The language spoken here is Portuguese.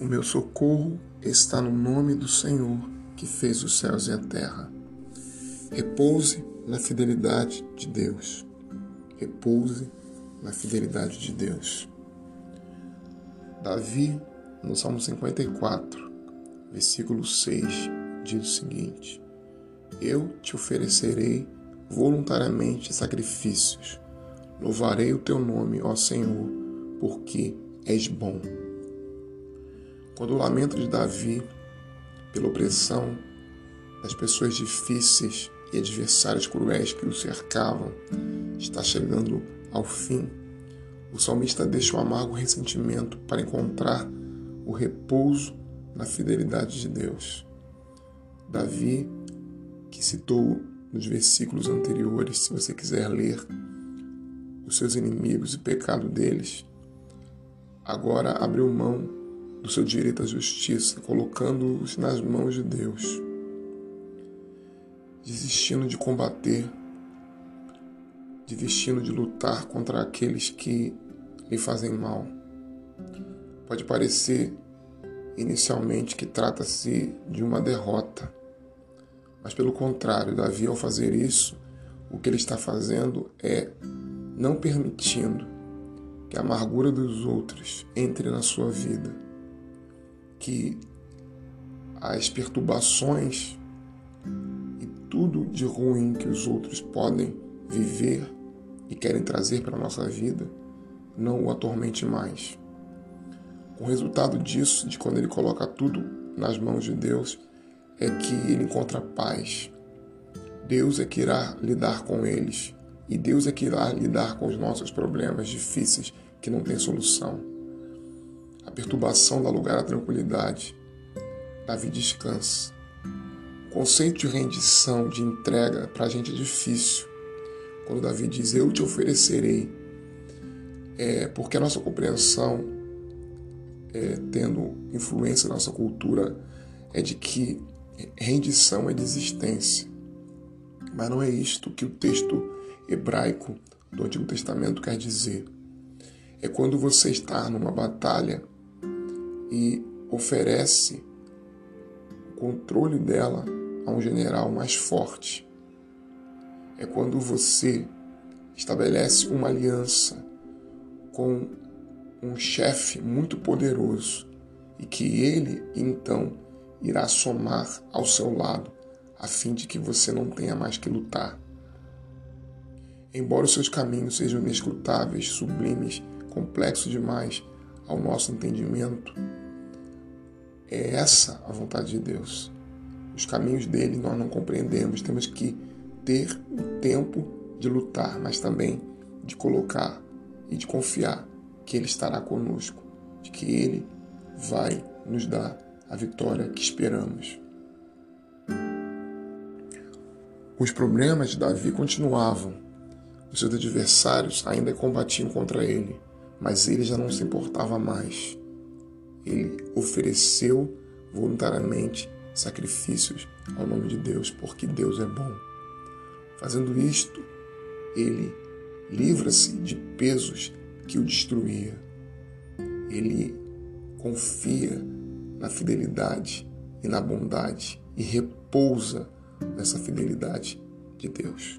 O meu socorro está no nome do Senhor, que fez os céus e a terra. Repouse na fidelidade de Deus. Repouse na fidelidade de Deus. Davi, no Salmo 54, versículo 6, diz o seguinte: Eu te oferecerei voluntariamente sacrifícios. Louvarei o teu nome, ó Senhor, porque és bom quando o lamento de Davi pela opressão das pessoas difíceis e adversários cruéis que o cercavam está chegando ao fim, o salmista deixa o amargo ressentimento para encontrar o repouso na fidelidade de Deus. Davi, que citou nos versículos anteriores, se você quiser ler, os seus inimigos e o pecado deles, agora abriu mão do seu direito à justiça, colocando-os nas mãos de Deus, desistindo de combater, desistindo de lutar contra aqueles que lhe fazem mal. Pode parecer inicialmente que trata-se de uma derrota, mas pelo contrário, Davi, ao fazer isso, o que ele está fazendo é não permitindo que a amargura dos outros entre na sua vida que as perturbações e tudo de ruim que os outros podem viver e querem trazer para a nossa vida não o atormente mais. O resultado disso, de quando ele coloca tudo nas mãos de Deus, é que ele encontra paz. Deus é que irá lidar com eles e Deus é que irá lidar com os nossos problemas difíceis que não têm solução. A perturbação dá lugar à tranquilidade. Davi descansa. O conceito de rendição, de entrega, para a gente é difícil. Quando Davi diz, Eu te oferecerei, é porque a nossa compreensão, é, tendo influência na nossa cultura, é de que rendição é desistência. Mas não é isto que o texto hebraico do Antigo Testamento quer dizer. É quando você está numa batalha e oferece o controle dela a um general mais forte. É quando você estabelece uma aliança com um chefe muito poderoso e que ele então irá somar ao seu lado a fim de que você não tenha mais que lutar. Embora os seus caminhos sejam inescrutáveis, sublimes, complexos demais ao nosso entendimento, é essa a vontade de Deus. Os caminhos dele nós não compreendemos, temos que ter o tempo de lutar, mas também de colocar e de confiar que ele estará conosco, de que ele vai nos dar a vitória que esperamos. Os problemas de Davi continuavam. Os seus adversários ainda combatiam contra ele, mas ele já não se importava mais ele ofereceu voluntariamente sacrifícios ao nome de Deus, porque Deus é bom. Fazendo isto, ele livra-se de pesos que o destruía. Ele confia na fidelidade e na bondade e repousa nessa fidelidade de Deus.